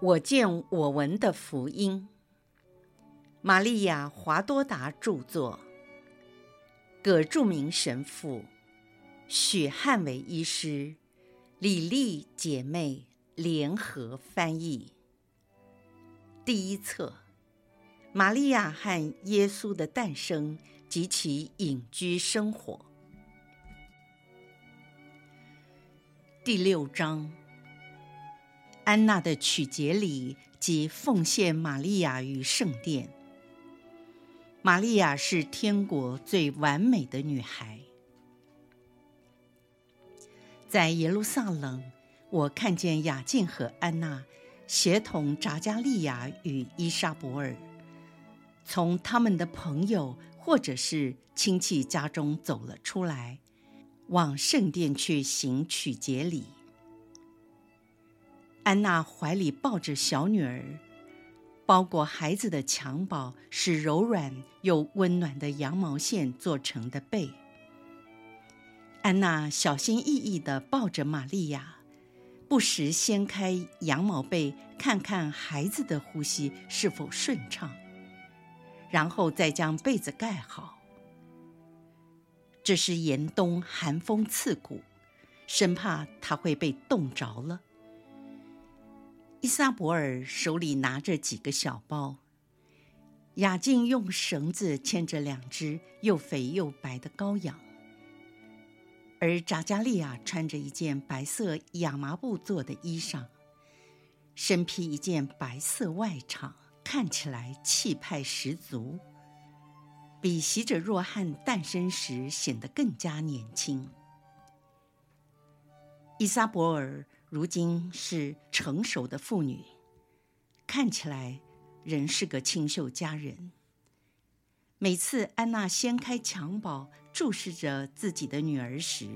我见我闻的福音，玛利亚·华多达著作，葛著名神父，许汉伟医师，李丽姐妹。联合翻译。第一册：玛利亚和耶稣的诞生。及其隐居生活。第六章。安娜的曲节礼及奉献玛利亚于圣殿。玛利亚是天国最完美的女孩。在耶路撒冷，我看见雅敬和安娜协同扎加利亚与伊莎伯尔，从他们的朋友或者是亲戚家中走了出来，往圣殿去行曲节礼。安娜怀里抱着小女儿，包裹孩子的襁褓是柔软又温暖的羊毛线做成的被。安娜小心翼翼地抱着玛利亚，不时掀开羊毛被，看看孩子的呼吸是否顺畅，然后再将被子盖好。这是严冬寒风刺骨，生怕她会被冻着了。依撒伯尔手里拿着几个小包，雅静用绳子牵着两只又肥又白的羔羊，而扎加利亚穿着一件白色亚麻布做的衣裳，身披一件白色外氅，看起来气派十足，比洗者若翰诞生时显得更加年轻。依撒伯尔。如今是成熟的妇女，看起来仍是个清秀佳人。每次安娜掀开襁褓，注视着自己的女儿时，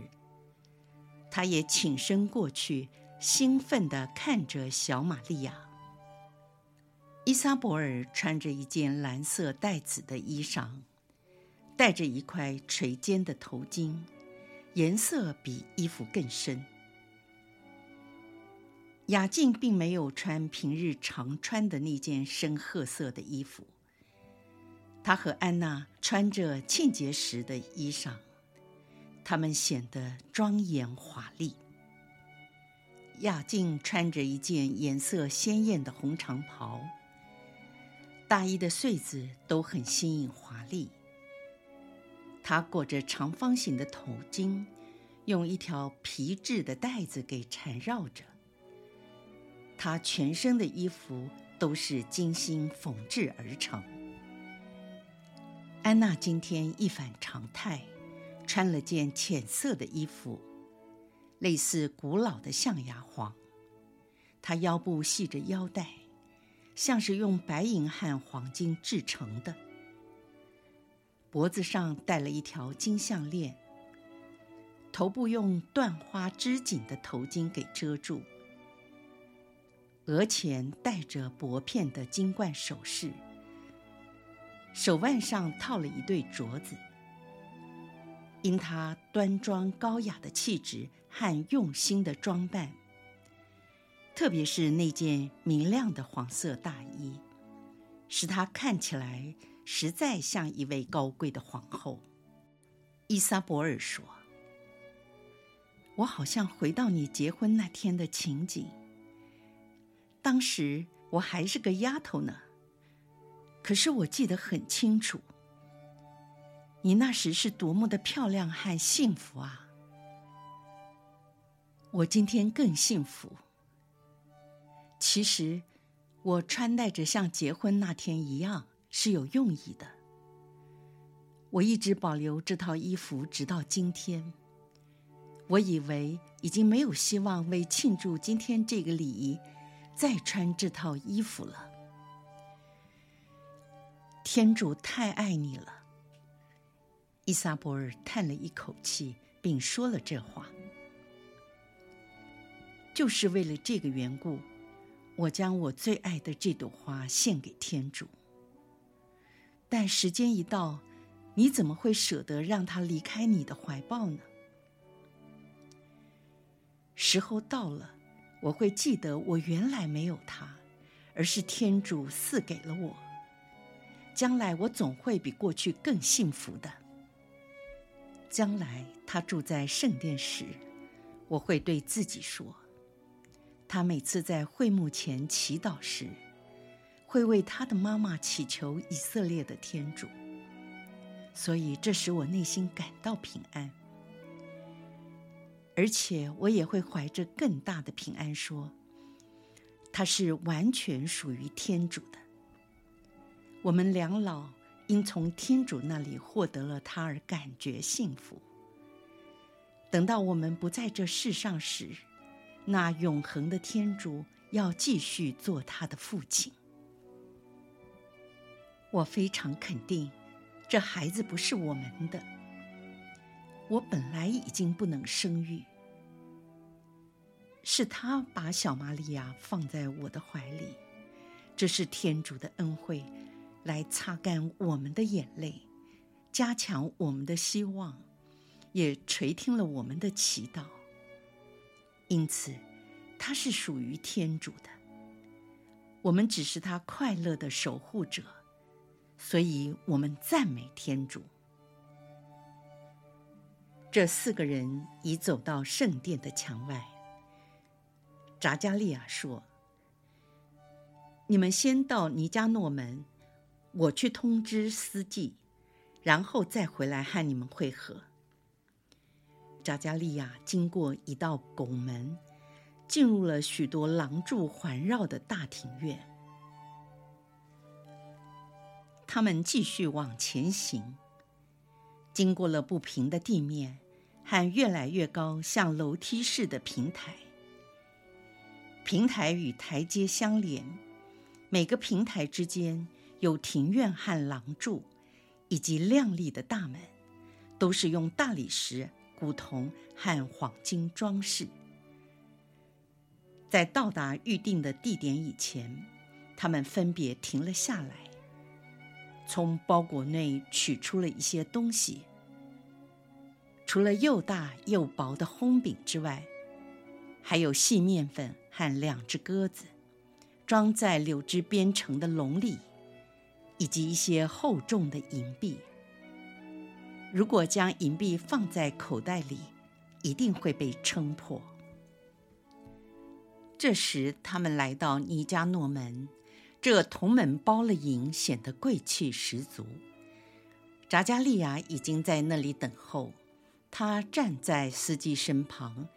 她也倾身过去，兴奋地看着小玛利亚。依撒伯尔穿着一件蓝色带子的衣裳，戴着一块垂肩的头巾，颜色比衣服更深。雅静并没有穿平日常穿的那件深褐色的衣服，她和安娜穿着庆节时的衣裳，他们显得庄严华丽。雅静穿着一件颜色鲜艳的红长袍，大衣的穗子都很新颖华丽。他裹着长方形的头巾，用一条皮质的带子给缠绕着。她全身的衣服都是精心缝制而成。安娜今天一反常态，穿了件浅色的衣服，类似古老的象牙黄。她腰部系着腰带，像是用白银和黄金制成的。脖子上戴了一条金项链，头部用缎花织锦的头巾给遮住。额前戴着薄片的金冠首饰，手腕上套了一对镯子。因她端庄高雅的气质和用心的装扮，特别是那件明亮的黄色大衣，使她看起来实在像一位高贵的皇后。伊莎伯尔说：“我好像回到你结婚那天的情景。”当时我还是个丫头呢，可是我记得很清楚，你那时是多么的漂亮和幸福啊！我今天更幸福。其实，我穿戴着像结婚那天一样是有用意的。我一直保留这套衣服直到今天。我以为已经没有希望为庆祝今天这个礼仪。再穿这套衣服了。天主太爱你了，依撒伯尔叹了一口气，并说了这话。就是为了这个缘故，我将我最爱的这朵花献给天主。但时间一到，你怎么会舍得让它离开你的怀抱呢？时候到了。我会记得我原来没有他，而是天主赐给了我。将来我总会比过去更幸福的。将来他住在圣殿时，我会对自己说：他每次在会幕前祈祷时，会为他的妈妈祈求以色列的天主。所以这使我内心感到平安，而且我也会怀着更大的平安说：他是完全属于天主的。我们两老因从天主那里获得了他而感觉幸福。等到我们不在这世上时，那永恒的天主要继续做他的父亲。我非常肯定，这孩子不是我们的。我本来已经不能生育，是他把小玛利亚放在我的怀里，这是天主的恩惠。来擦干我们的眼泪，加强我们的希望，也垂听了我们的祈祷。因此，他是属于天主的。我们只是他快乐的守护者，所以我们赞美天主。这四个人已走到圣殿的墙外。扎加利亚说：“你们先到尼加诺门。”我去通知司祭，然后再回来和你们会合。扎加利亚经过一道拱门，进入了许多廊柱环绕的大庭院。他们继续往前行，经过了不平的地面和越来越高、像楼梯似的平台。平台与台阶相连，每个平台之间。有庭院和廊柱，以及亮丽的大门，都是用大理石、古铜和黄金装饰。在到达预定的地点以前，他们分别停了下来，从包裹内取出了一些东西。除了又大又薄的烘饼之外，还有细面粉和两只鸽子，装在柳枝编成的笼里。以及一些厚重的银币。如果将银币放在口袋里，一定会被撑破。这时，他们来到尼加诺门，这铜门包了银，显得贵气十足。扎加利亚已经在那里等候，他站在司机身旁。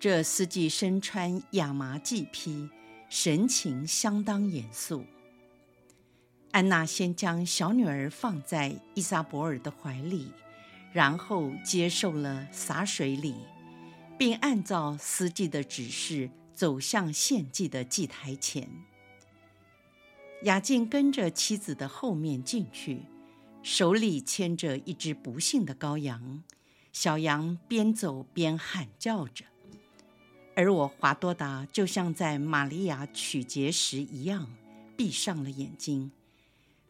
这司机身穿亚麻髻披，神情相当严肃。安娜先将小女儿放在伊莎伯尔的怀里，然后接受了洒水礼，并按照司机的指示走向献祭的祭台前。雅静跟着妻子的后面进去，手里牵着一只不幸的羔羊，小羊边走边喊叫着，而我华多达就像在玛利亚取洁时一样，闭上了眼睛。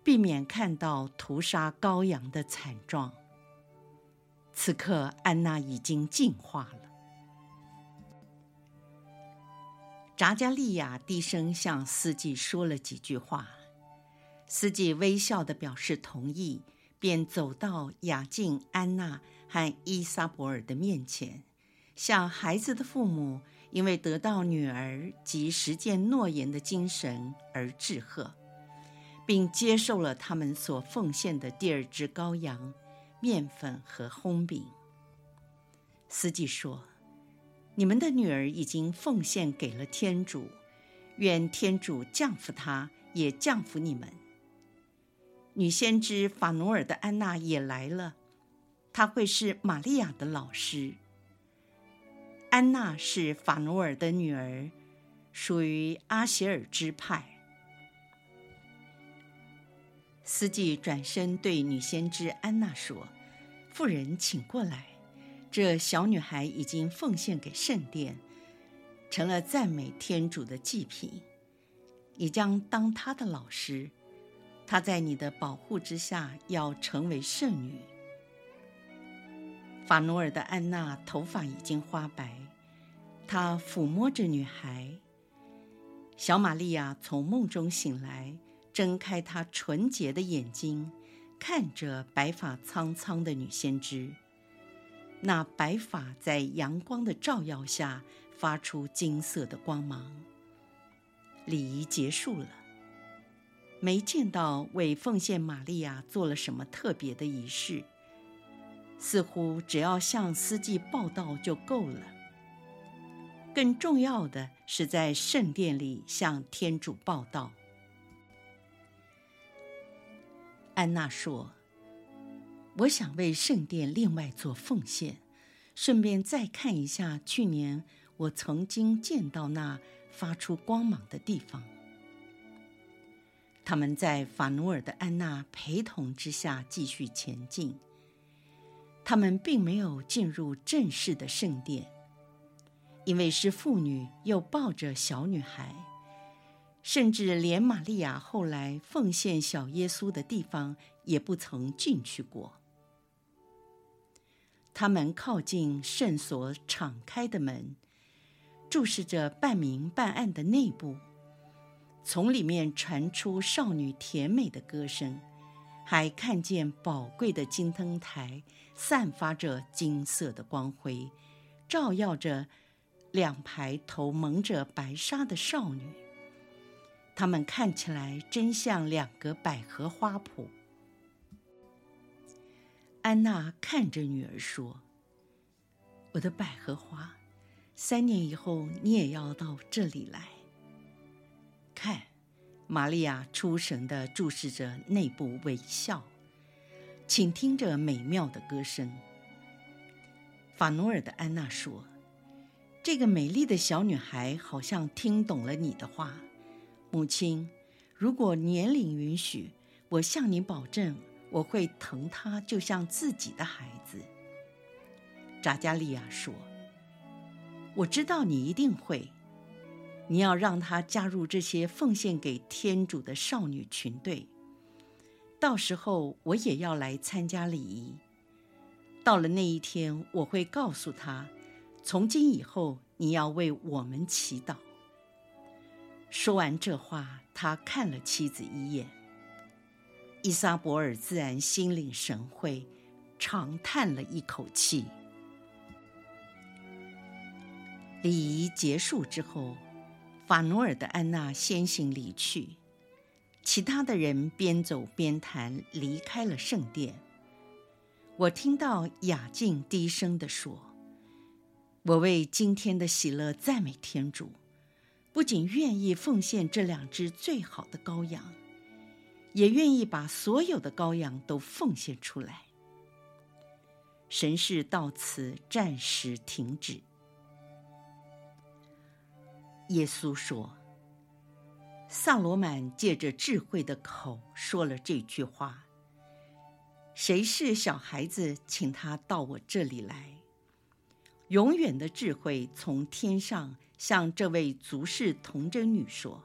避免看到屠杀羔羊的惨状。此刻，安娜已经进化了。扎加利亚低声向司机说了几句话，司机微笑地表示同意，便走到雅静、安娜和依撒伯尔的面前，向孩子的父母因为得到女儿及实践诺言的精神而致贺。并接受了他们所奉献的第二只羔羊、面粉和烘饼。司机说：“你们的女儿已经奉献给了天主，愿天主降福她，也降福你们。”女先知法努尔的安娜也来了，她会是玛利亚的老师。安娜是法努尔的女儿，属于阿协尔支派。司机转身对女先知安娜说：“妇人，请过来。这小女孩已经奉献给圣殿，成了赞美天主的祭品。你将当她的老师，她在你的保护之下要成为圣女。”法努尔的安娜头发已经花白，她抚摸着女孩，小玛利亚从梦中醒来，睁开她纯洁的眼睛，看着白发苍苍的女先知。那白发在阳光的照耀下发出金色的光芒。礼仪结束了，没见到为奉献玛利亚做了什么特别的仪式，似乎只要向司机报到就够了。更重要的是在圣殿里向天主报到。安娜说：“我想为圣殿另外做奉献，顺便再看一下去年我曾经见到那发出光芒的地方。”他们在法努尔的安娜陪同之下继续前进。他们并没有进入正式的圣殿。因为是妇女，又抱着小女孩，甚至连玛利亚后来奉献小耶稣的地方也不曾进去过。他们靠近圣所敞开的门，注视着半明半暗的内部，从里面传出少女甜美的歌声，还看见宝贵的金灯台散发着金色的光辉，照耀着。两排头蒙着白纱的少女，她们看起来真像两个百合花圃。安娜看着女儿说：“我的百合花，三年以后你也要到这里来。”看，玛利亚出神地注视着内部，微笑，倾听着美妙的歌声。法努尔的安娜说。这个美丽的小女孩好像听懂了你的话，母亲。如果年龄允许，我向你保证，我会疼她，就像自己的孩子。扎加利亚说：“我知道你一定会。你要让她加入这些奉献给天主的少女群队。到时候我也要来参加礼仪。到了那一天，我会告诉她。”从今以后，你要为我们祈祷。说完这话，他看了妻子一眼。伊莎伯尔自然心领神会，长叹了一口气。礼仪结束之后，法努尔的安娜先行离去，其他的人边走边谈，离开了圣殿。我听到雅静低声地说。我为今天的喜乐赞美天主，不仅愿意奉献这两只最好的羔羊，也愿意把所有的羔羊都奉献出来。神事到此暂时停止。耶稣说：“萨罗满借着智慧的口说了这句话：‘谁是小孩子，请他到我这里来。’”永远的智慧从天上向这位足视童贞女说：“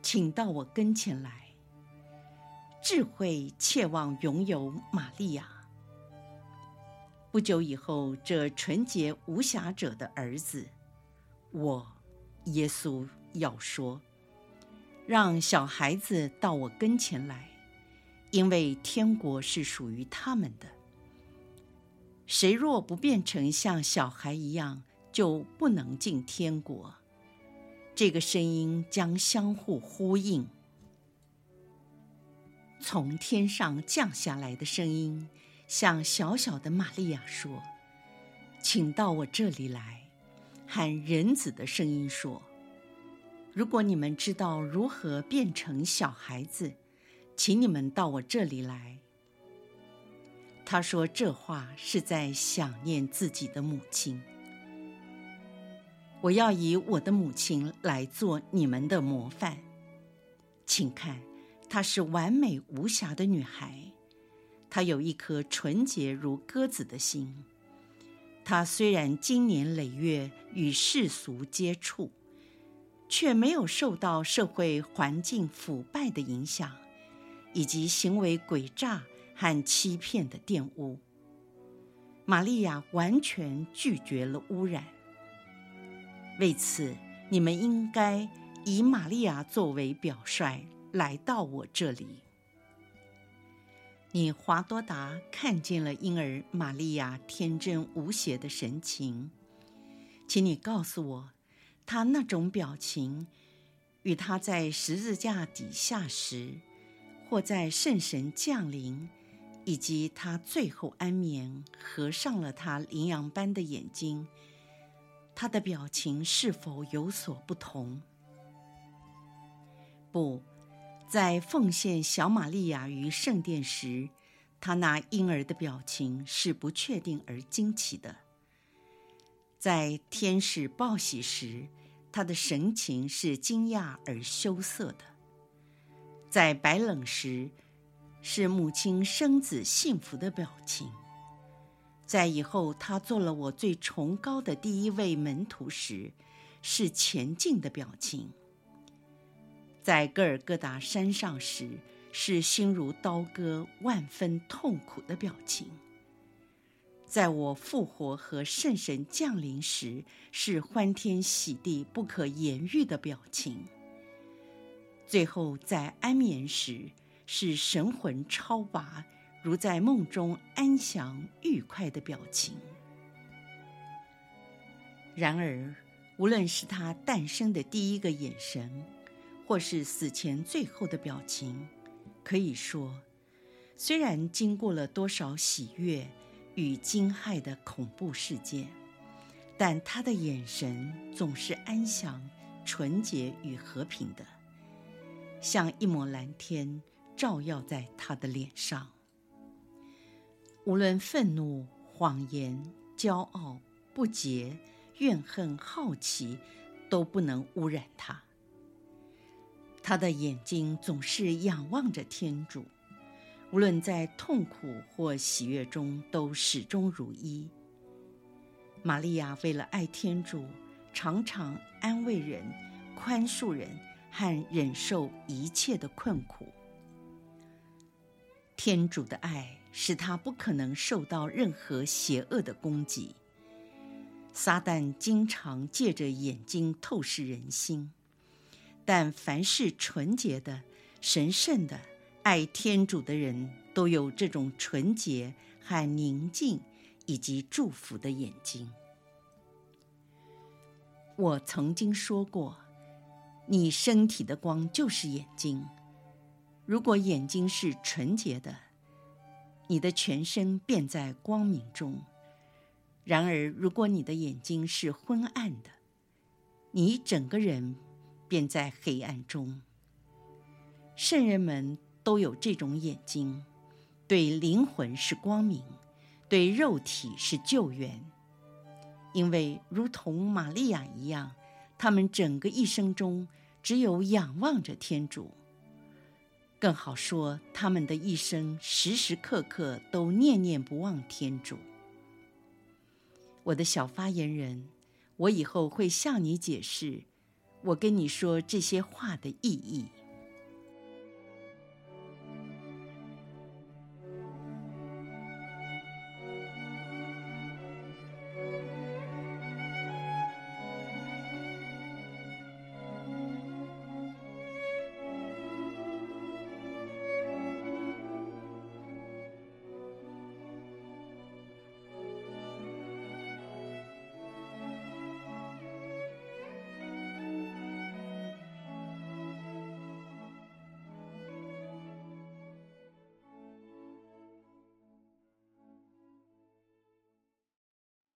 请到我跟前来。”智慧切望拥有玛利亚。不久以后，这纯洁无瑕者的儿子，我，耶稣要说：“让小孩子到我跟前来，因为天国是属于他们的。”谁若不变成像小孩一样，就不能进天国。这个声音将相互呼应。从天上降下来的声音，向小小的玛利亚说：“请到我这里来。”喊人子的声音说：“如果你们知道如何变成小孩子，请你们到我这里来。”他说这话是在想念自己的母亲。我要以我的母亲来做你们的模范。请看，她是完美无瑕的女孩，她有一颗纯洁如鸽子的心。她虽然经年累月与世俗接触，却没有受到社会环境腐败的影响，以及行为诡诈。和欺骗的玷污，玛利亚完全拒绝了污染。为此，你们应该以玛利亚作为表率来到我这里。你华多达看见了婴儿玛利亚天真无邪的神情，请你告诉我，他那种表情与他在十字架底下时，或在圣神降临，以及他最后安眠，合上了他羚羊般的眼睛，他的表情是否有所不同？不。在奉献小玛利亚于圣殿时，他那婴儿的表情是不确定而惊奇的；在天使报喜时，他的神情是惊讶而羞涩的；在白冷时，是母亲生子幸福的表情；在以后他做了我最崇高的第一位门徒时，是前进的表情。在戈尔各达山上时，是心如刀割、万分痛苦的表情；在我复活和圣神降临时，是欢天喜地、不可言喻的表情；最后在安眠时，是神魂超拔，如在梦中安详愉快的表情。然而，无论是他诞生的第一个眼神，或是死前最后的表情，可以说，虽然经过了多少喜悦与惊骇的恐怖事件，但他的眼神总是安详、纯洁与和平的，像一抹蓝天照耀在他的脸上。无论愤怒、谎言、骄傲、不洁、怨恨、好奇，都不能污染他。他的眼睛总是仰望着天主，无论在痛苦或喜悦中，都始终如一。玛利亚为了爱天主，常常安慰人、宽恕人和忍受一切的困苦。天主的爱使他不可能受到任何邪恶的攻击。撒旦经常借着眼睛透视人心。但凡是纯洁的、神圣的、爱天主的人，都有这种纯洁和宁静，以及祝福的眼睛。我曾经说过，你身体的光就是眼睛。如果眼睛是纯洁的，你的全身便在光明中；然而，如果你的眼睛是昏暗的，你整个人。便在黑暗中。圣人们都有这种眼睛，对灵魂是光明，对肉体是救援。因为如同玛利亚一样，他们整个一生中只有仰望着天主。更好说，他们的一生时时刻刻都念念不忘天主。我的小发言人，我以后会向你解释。我跟你说这些话的意义。